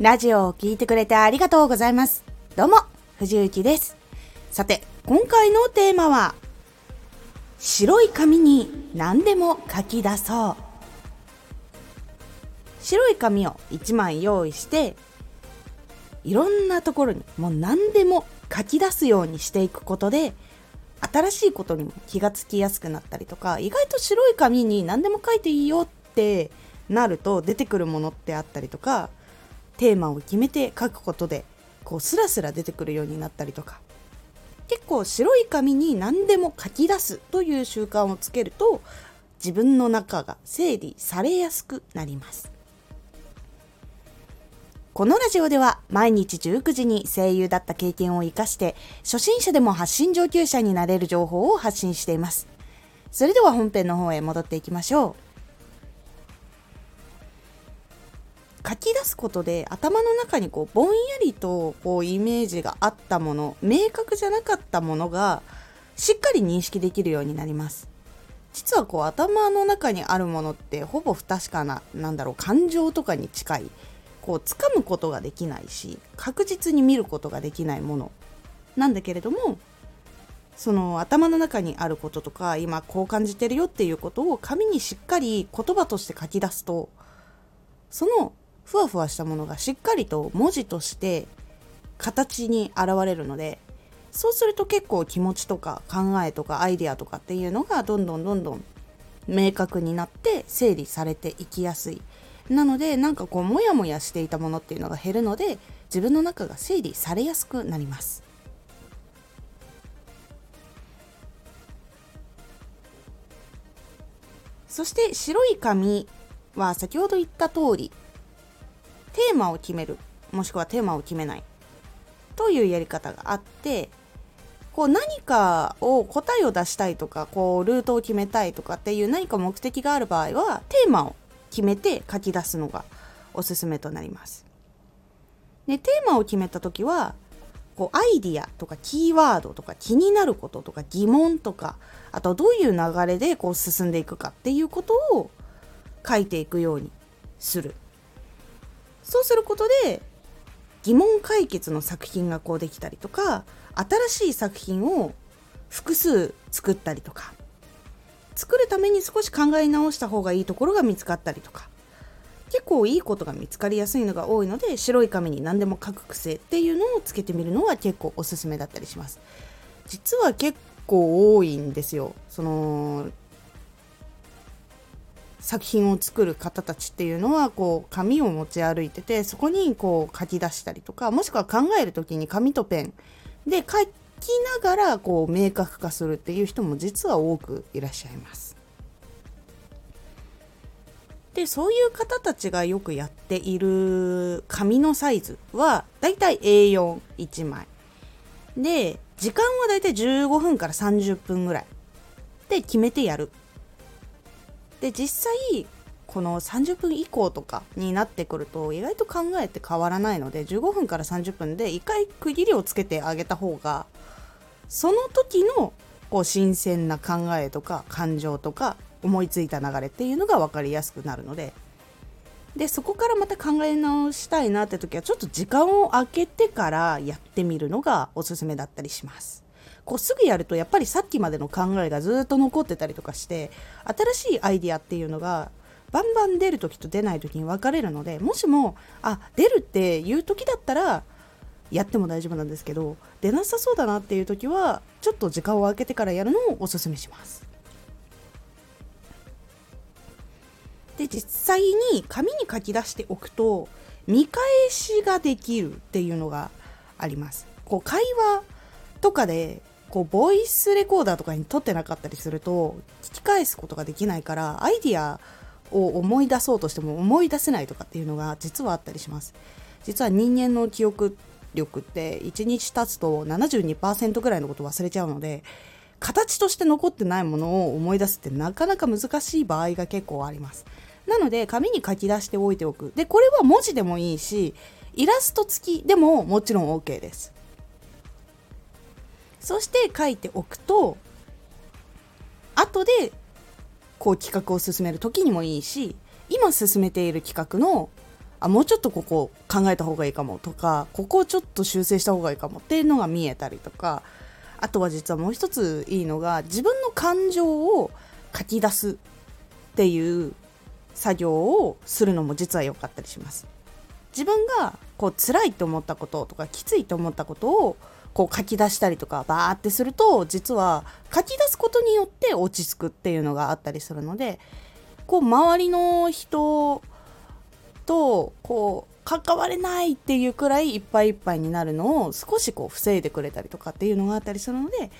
ラジオを聴いてくれてありがとうございます。どうも、藤幸です。さて、今回のテーマは、白い紙に何でも書き出そう。白い紙を1枚用意して、いろんなところにもう何でも書き出すようにしていくことで、新しいことにも気がつきやすくなったりとか、意外と白い紙に何でも書いていいよってなると出てくるものってあったりとかテーマを決めて書くことでこうスラスラ出てくるようになったりとか。結構白い紙に何でも書き出すという習慣をつけると自分の中が整理されやすくなります。このラジオでは毎日19時に声優だった経験を活かして初心者でも発信上級者になれる情報を発信しています。それでは本編の方へ戻っていきましょう。書き出すことで頭の中にこうぼんやりとこうイメージがあったもの明確じゃなかったものがしっかり認識できるようになります。実はこう頭の中にあるものってほぼ不確かななんだろう感情とかに近い。こう掴むことができないし確実に見ることができないもの。なんだけれどもその頭の中にあることとか今こう感じてるよっていうことを紙にしっかり言葉として書き出すとそのふわふわしたものがしっかりと文字として形に現れるのでそうすると結構気持ちとか考えとかアイデアとかっていうのがどんどんどんどん明確になって整理されていきやすい。なのでなんかこうモヤモヤしていたものっていうのが減るので自分の中が整理されやすくなります。そして白い紙は先ほど言った通りテーマを決める。もしくはテーマを決めない。というやり方があってこう何かを答えを出したいとかこうルートを決めたいとかっていう何か目的がある場合はテーマを決めて書き出すのがおすすめとなります。でテーマを決めた時はこうアイディアとかキーワードとか気になることとか疑問とかあとどういう流れでこう進んでいくかっていうことを書いていくようにする。そうすることで疑問解決の作品がこうできたりとか新しい作品を複数作ったりとか作るために少し考え直した方がいいところが見つかったりとか結構いいことが見つかりやすいのが多いので白い紙に何でも書く癖っていうのをつけてみるのは結構おすすめだったりします。実は結構多いんですよ。その作品を作る方たちっていうのはこう紙を持ち歩いててそこにこう書き出したりとかもしくは考える時に紙とペンで書きながらこう明確化するっていう人も実は多くいらっしゃいます。でそういう方たちがよくやっている紙のサイズはだいたい A41 枚で時間はだいたい15分から30分ぐらいで決めてやるで実際この30分以降とかになってくると意外と考えて変わらないので15分から30分で1回区切りをつけてあげた方がその時のこう新鮮な考えとか感情とか思いついた流れっていうのが分かりやすくなるのででそこからまた考え直したいなって時はちょっと時間を空けてからやってみるのがおすすめだったりします。こうすぐやるとやっぱりさっきまでの考えがずっと残ってたりとかして新しいアイディアっていうのがバンバン出る時と出ない時に分かれるのでもしもあ出るっていう時だったらやっても大丈夫なんですけど出なさそうだなっていう時はちょっと時間を空けてからやるのをおすすめします。で実際に紙に書き出しておくと見返しができるっていうのがあります。こう会話とかでこうボイスレコーダーとかに撮ってなかったりすると聞き返すことができないからアイディアを思い出そうとしても思い出せないとかっていうのが実はあったりします。実は人間の記憶力って1日経つと72%ぐらいのこと忘れちゃうので形として残ってないものを思い出すってなかなか難しい場合が結構あります。なので紙に書き出しておいておく。でこれは文字でもいいしイラスト付きでももちろん OK です。そして書いておくと後でこう企画を進める時にもいいし今進めている企画のあもうちょっとここ考えた方がいいかもとかここをちょっと修正した方がいいかもっていうのが見えたりとかあとは実はもう一ついいのが自分の感情を書き出すっていう作業をするのも実は良かったりします。自分がこう辛いと思ったこととかきついと思ったことをこう書き出したりとかバーってすると実は書き出すことによって落ち着くっていうのがあったりするのでこう周りの人とこう関われないっていうくらいいっぱいいっぱいになるのを少しこう防いでくれたりとかっていうのがあったりするので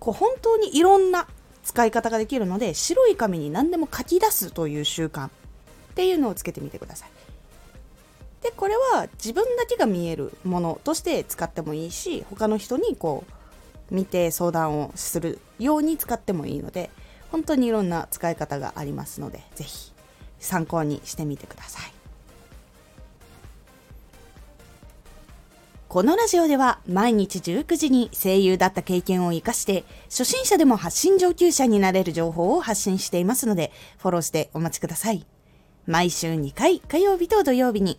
こう本当にいろんな使い方ができるので白い紙に何でも書き出すという習慣っていうのをつけてみてください。でこれは自分だけが見えるものとして使ってもいいし他の人にこう見て相談をするように使ってもいいので本当にいろんな使い方がありますので是非参考にしてみてください。このラジオでは毎日19時に声優だった経験を活かして初心者でも発信上級者になれる情報を発信していますのでフォローしてお待ちください。毎週2回火曜日と土曜日に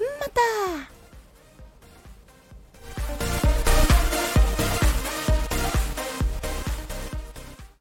また。